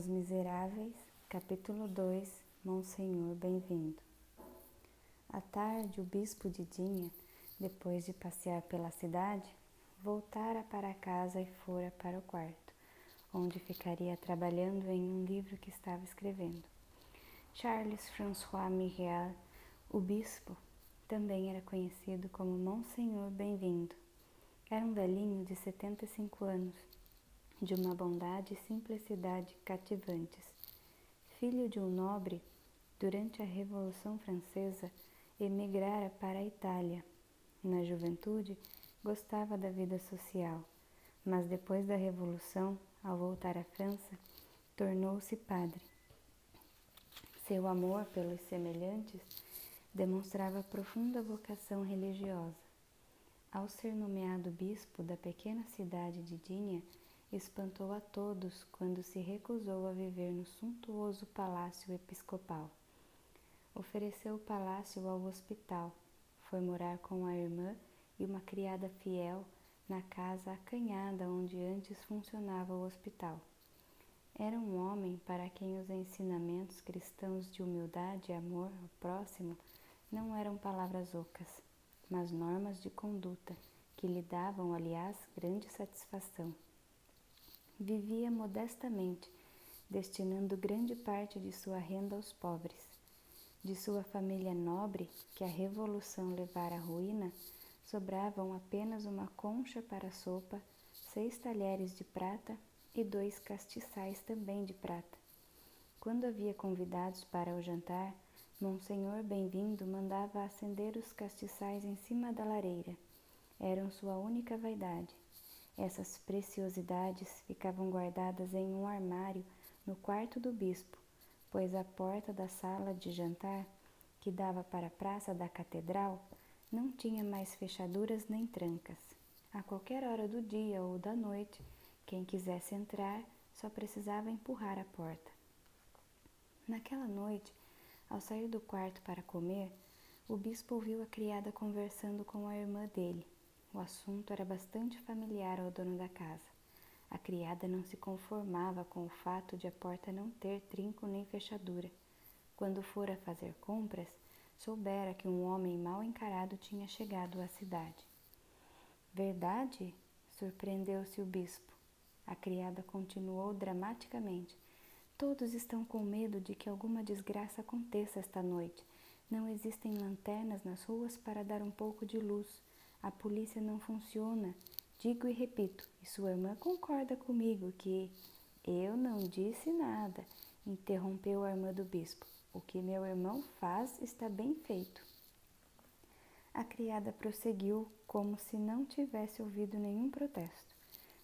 Os Miseráveis, capítulo 2 Monsenhor Bem-vindo. À tarde, o bispo de Dinha, depois de passear pela cidade, voltara para casa e fora para o quarto, onde ficaria trabalhando em um livro que estava escrevendo. Charles François Mireal, o bispo, também era conhecido como Monsenhor Bem-vindo. Era um velhinho de 75 anos, de uma bondade e simplicidade cativantes. Filho de um nobre, durante a Revolução Francesa emigrara para a Itália. Na juventude, gostava da vida social, mas depois da Revolução, ao voltar à França, tornou-se padre. Seu amor pelos semelhantes demonstrava profunda vocação religiosa. Ao ser nomeado bispo da pequena cidade de Dinha, espantou a todos quando se recusou a viver no suntuoso palácio episcopal. Ofereceu o palácio ao hospital, foi morar com a irmã e uma criada fiel na casa acanhada onde antes funcionava o hospital. Era um homem para quem os ensinamentos cristãos de humildade e amor ao próximo não eram palavras ocas, mas normas de conduta que lhe davam, aliás, grande satisfação. Vivia modestamente, destinando grande parte de sua renda aos pobres. De sua família nobre, que a Revolução levara à ruína, sobravam apenas uma concha para sopa, seis talheres de prata e dois castiçais também de prata. Quando havia convidados para o jantar, Monsenhor Bem-vindo mandava acender os castiçais em cima da lareira. Eram sua única vaidade. Essas preciosidades ficavam guardadas em um armário no quarto do bispo, pois a porta da sala de jantar, que dava para a praça da catedral, não tinha mais fechaduras nem trancas. A qualquer hora do dia ou da noite, quem quisesse entrar só precisava empurrar a porta. Naquela noite, ao sair do quarto para comer, o bispo ouviu a criada conversando com a irmã dele. O assunto era bastante familiar ao dono da casa. A criada não se conformava com o fato de a porta não ter trinco nem fechadura. Quando fora fazer compras, soubera que um homem mal encarado tinha chegado à cidade. Verdade? surpreendeu-se o bispo. A criada continuou dramaticamente. Todos estão com medo de que alguma desgraça aconteça esta noite. Não existem lanternas nas ruas para dar um pouco de luz. A polícia não funciona. Digo e repito, e sua irmã concorda comigo que. Eu não disse nada, interrompeu a irmã do bispo. O que meu irmão faz está bem feito. A criada prosseguiu como se não tivesse ouvido nenhum protesto.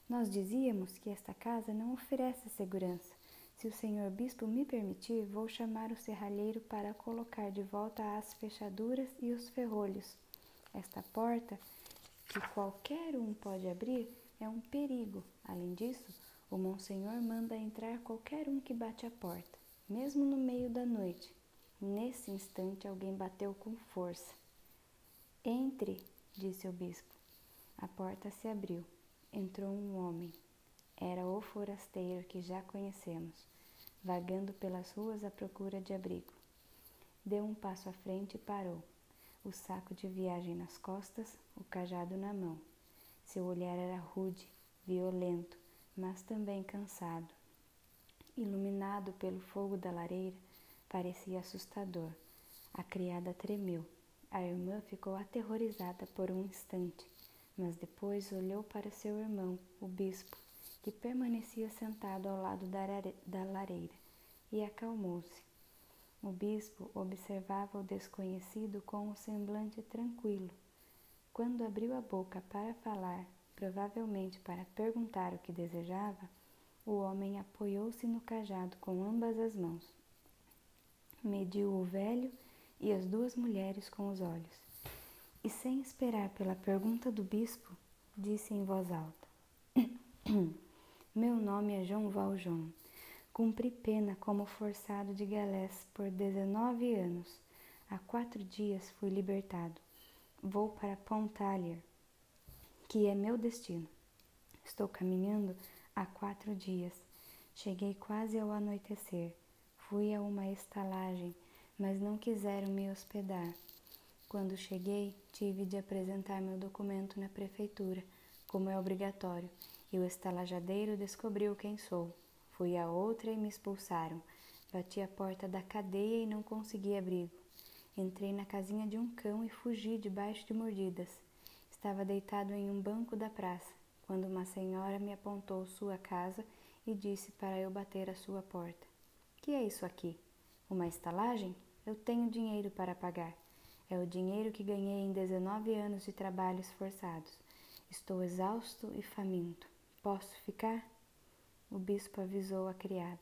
Nós dizíamos que esta casa não oferece segurança. Se o senhor bispo me permitir, vou chamar o serralheiro para colocar de volta as fechaduras e os ferrolhos. Esta porta, que qualquer um pode abrir, é um perigo. Além disso, o Monsenhor manda entrar qualquer um que bate a porta, mesmo no meio da noite. Nesse instante, alguém bateu com força. Entre, disse o bispo. A porta se abriu. Entrou um homem. Era o forasteiro que já conhecemos, vagando pelas ruas à procura de abrigo. Deu um passo à frente e parou o saco de viagem nas costas, o cajado na mão. Seu olhar era rude, violento, mas também cansado. Iluminado pelo fogo da lareira, parecia assustador. A criada tremeu. A irmã ficou aterrorizada por um instante, mas depois olhou para seu irmão, o bispo, que permanecia sentado ao lado da lareira, e acalmou-se. O bispo observava o desconhecido com um semblante tranquilo. Quando abriu a boca para falar, provavelmente para perguntar o que desejava, o homem apoiou-se no cajado com ambas as mãos. Mediu o velho e as duas mulheres com os olhos, e sem esperar pela pergunta do bispo, disse em voz alta: Meu nome é João Valjean. Cumpri pena como forçado de galés por 19 anos. Há quatro dias fui libertado. Vou para Pontalher, que é meu destino. Estou caminhando há quatro dias. Cheguei quase ao anoitecer. Fui a uma estalagem, mas não quiseram me hospedar. Quando cheguei, tive de apresentar meu documento na prefeitura, como é obrigatório, e o estalajadeiro descobriu quem sou. Fui a outra e me expulsaram. Bati a porta da cadeia e não consegui abrigo. Entrei na casinha de um cão e fugi debaixo de mordidas. Estava deitado em um banco da praça, quando uma senhora me apontou sua casa e disse para eu bater a sua porta. Que é isso aqui? Uma estalagem? Eu tenho dinheiro para pagar. É o dinheiro que ganhei em 19 anos de trabalhos forçados. Estou exausto e faminto. Posso ficar? O bispo avisou a criada.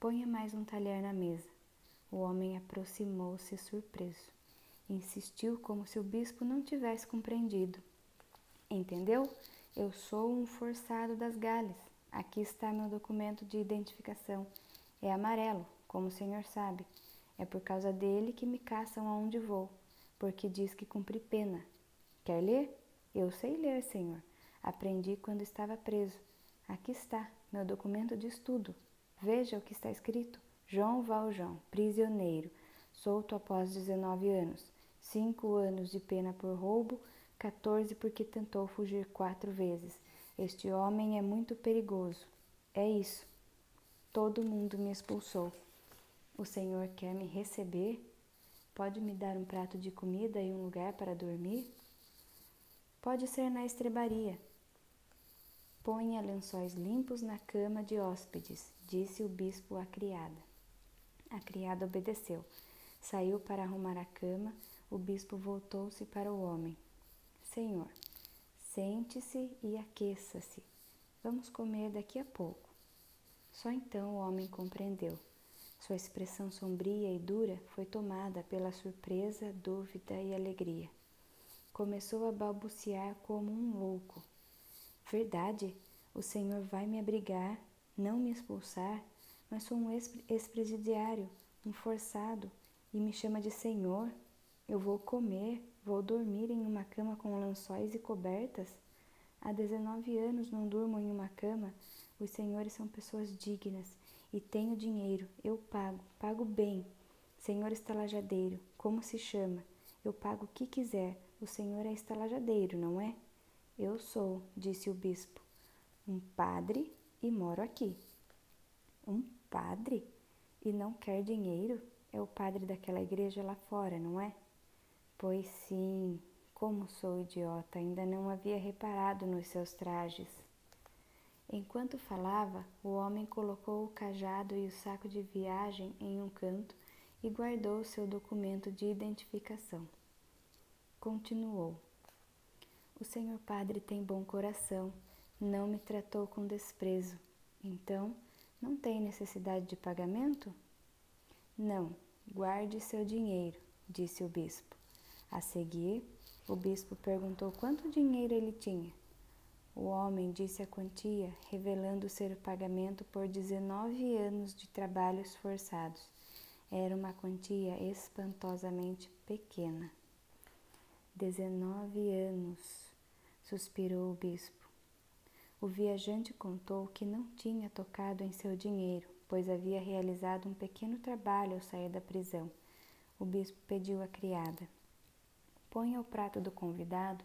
Ponha mais um talher na mesa. O homem aproximou-se surpreso. Insistiu como se o bispo não tivesse compreendido. Entendeu? Eu sou um forçado das Gales. Aqui está meu documento de identificação. É amarelo, como o senhor sabe. É por causa dele que me caçam aonde vou, porque diz que cumpri pena. Quer ler? Eu sei ler, senhor. Aprendi quando estava preso. Aqui está, meu documento de estudo. Veja o que está escrito. João Valjean, prisioneiro, solto após 19 anos. Cinco anos de pena por roubo, 14 porque tentou fugir quatro vezes. Este homem é muito perigoso. É isso. Todo mundo me expulsou. O Senhor quer me receber? Pode me dar um prato de comida e um lugar para dormir? Pode ser na estrebaria. Ponha lençóis limpos na cama de hóspedes, disse o bispo à criada. A criada obedeceu. Saiu para arrumar a cama. O bispo voltou-se para o homem. Senhor, sente-se e aqueça-se. Vamos comer daqui a pouco. Só então o homem compreendeu. Sua expressão sombria e dura foi tomada pela surpresa, dúvida e alegria. Começou a balbuciar como um louco. Verdade, o Senhor vai me abrigar, não me expulsar, mas sou um ex-presidiário, um forçado, e me chama de Senhor. Eu vou comer, vou dormir em uma cama com lençóis e cobertas. Há 19 anos não durmo em uma cama. Os senhores são pessoas dignas e tenho dinheiro, eu pago, pago bem. Senhor estalajadeiro, como se chama? Eu pago o que quiser. O senhor é estalajadeiro, não é? Eu sou, disse o bispo, um padre e moro aqui. Um padre? E não quer dinheiro? É o padre daquela igreja lá fora, não é? Pois sim, como sou idiota, ainda não havia reparado nos seus trajes. Enquanto falava, o homem colocou o cajado e o saco de viagem em um canto e guardou seu documento de identificação. Continuou: O senhor padre tem bom coração, não me tratou com desprezo. Então, não tem necessidade de pagamento? Não, guarde seu dinheiro, disse o bispo. A seguir, o bispo perguntou quanto dinheiro ele tinha. O homem disse a quantia, revelando ser o pagamento por 19 anos de trabalhos forçados. Era uma quantia espantosamente pequena. 19 anos, suspirou o bispo. O viajante contou que não tinha tocado em seu dinheiro, pois havia realizado um pequeno trabalho ao sair da prisão. O bispo pediu à criada: Ponha o prato do convidado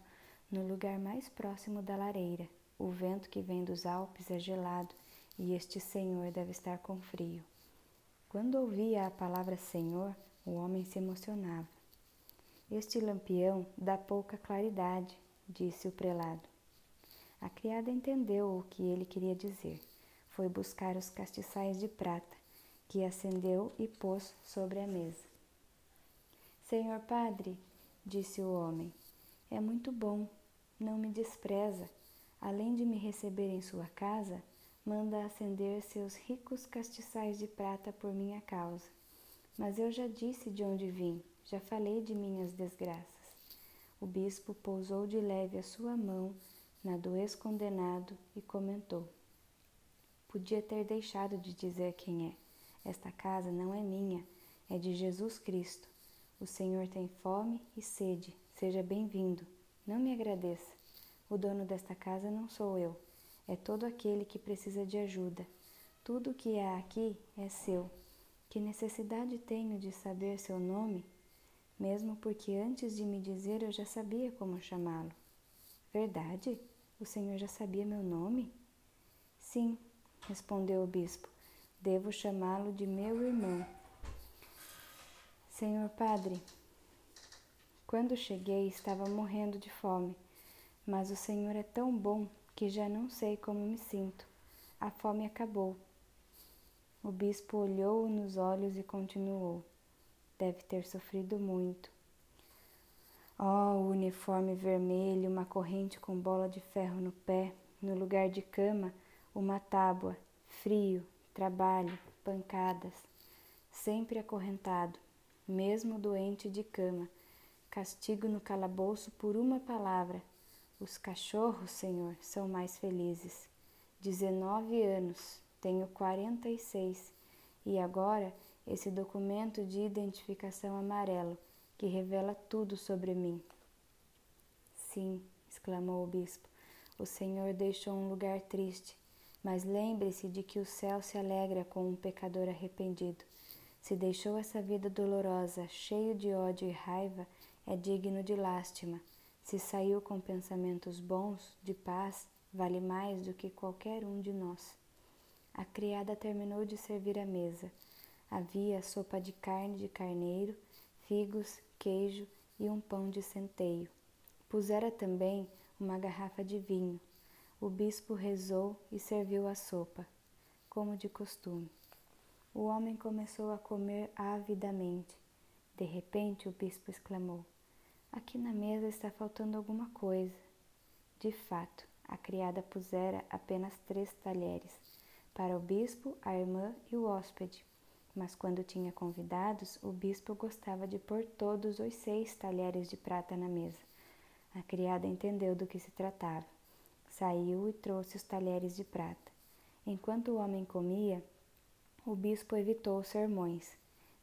no lugar mais próximo da lareira. O vento que vem dos Alpes é gelado e este senhor deve estar com frio. Quando ouvia a palavra Senhor, o homem se emocionava. Este lampião dá pouca claridade, disse o prelado. A criada entendeu o que ele queria dizer. Foi buscar os castiçais de prata, que acendeu e pôs sobre a mesa. Senhor padre, disse o homem, é muito bom não me despreza. Além de me receber em sua casa, manda acender seus ricos castiçais de prata por minha causa. Mas eu já disse de onde vim, já falei de minhas desgraças. O bispo pousou de leve a sua mão na do ex-condenado e comentou: Podia ter deixado de dizer quem é. Esta casa não é minha, é de Jesus Cristo. O Senhor tem fome e sede. Seja bem-vindo. Não me agradeça. O dono desta casa não sou eu, é todo aquele que precisa de ajuda. Tudo que há aqui é seu. Que necessidade tenho de saber seu nome? Mesmo porque antes de me dizer eu já sabia como chamá-lo. Verdade? O senhor já sabia meu nome? Sim, respondeu o bispo. Devo chamá-lo de meu irmão. Senhor Padre, quando cheguei estava morrendo de fome, mas o Senhor é tão bom que já não sei como me sinto. A fome acabou. O bispo olhou-o nos olhos e continuou: Deve ter sofrido muito. Oh, o uniforme vermelho, uma corrente com bola de ferro no pé, no lugar de cama, uma tábua, frio, trabalho, pancadas, sempre acorrentado, mesmo doente de cama, castigo no calabouço por uma palavra. Os cachorros, Senhor, são mais felizes. Dezenove anos, tenho quarenta e seis, e agora esse documento de identificação amarelo que revela tudo sobre mim. Sim, exclamou o bispo, o Senhor deixou um lugar triste, mas lembre-se de que o céu se alegra com um pecador arrependido. Se deixou essa vida dolorosa, cheio de ódio e raiva, é digno de lástima. Se saiu com pensamentos bons, de paz, vale mais do que qualquer um de nós. A criada terminou de servir a mesa. Havia sopa de carne de carneiro, figos, queijo e um pão de centeio. Pusera também uma garrafa de vinho. O bispo rezou e serviu a sopa, como de costume. O homem começou a comer avidamente. De repente, o bispo exclamou: Aqui na mesa está faltando alguma coisa. De fato, a criada pusera apenas três talheres para o bispo, a irmã e o hóspede mas quando tinha convidados, o bispo gostava de pôr todos os seis talheres de prata na mesa. A criada entendeu do que se tratava. Saiu e trouxe os talheres de prata. Enquanto o homem comia, o bispo evitou sermões.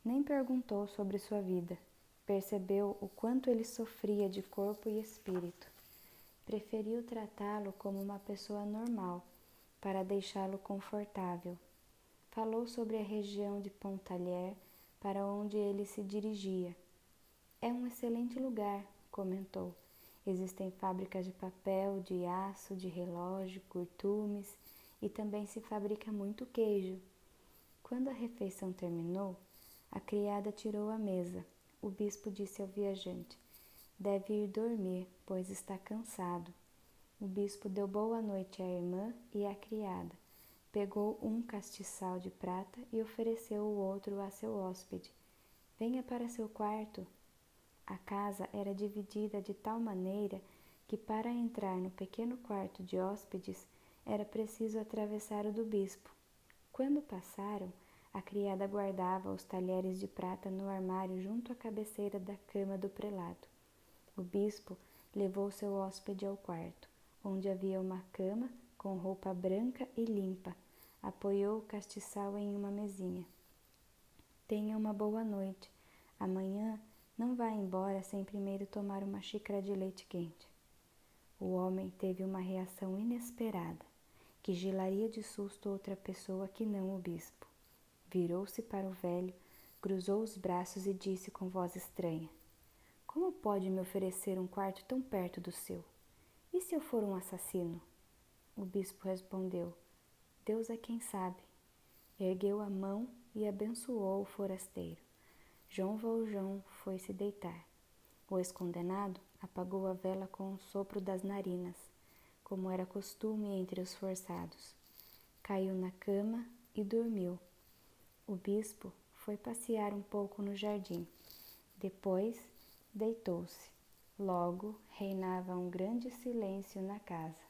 Nem perguntou sobre sua vida. Percebeu o quanto ele sofria de corpo e espírito. Preferiu tratá-lo como uma pessoa normal, para deixá-lo confortável falou sobre a região de Pontalher para onde ele se dirigia. É um excelente lugar, comentou. Existem fábricas de papel, de aço, de relógio, curtumes e também se fabrica muito queijo. Quando a refeição terminou, a criada tirou a mesa. O bispo disse ao viajante: Deve ir dormir, pois está cansado. O bispo deu boa noite à irmã e à criada pegou um castiçal de prata e ofereceu o outro a seu hóspede. Venha para seu quarto. A casa era dividida de tal maneira que para entrar no pequeno quarto de hóspedes era preciso atravessar o do bispo. Quando passaram, a criada guardava os talheres de prata no armário junto à cabeceira da cama do prelado. O bispo levou seu hóspede ao quarto, onde havia uma cama com roupa branca e limpa apoiou o castiçal em uma mesinha. Tenha uma boa noite. Amanhã não vá embora sem primeiro tomar uma xícara de leite quente. O homem teve uma reação inesperada, que gelaria de susto outra pessoa que não o bispo. Virou-se para o velho, cruzou os braços e disse com voz estranha: Como pode me oferecer um quarto tão perto do seu? E se eu for um assassino? O bispo respondeu: Deus é quem sabe. Ergueu a mão e abençoou o forasteiro. João Valjean foi se deitar. O ex-condenado apagou a vela com um sopro das narinas, como era costume entre os forçados. Caiu na cama e dormiu. O bispo foi passear um pouco no jardim. Depois deitou-se. Logo reinava um grande silêncio na casa.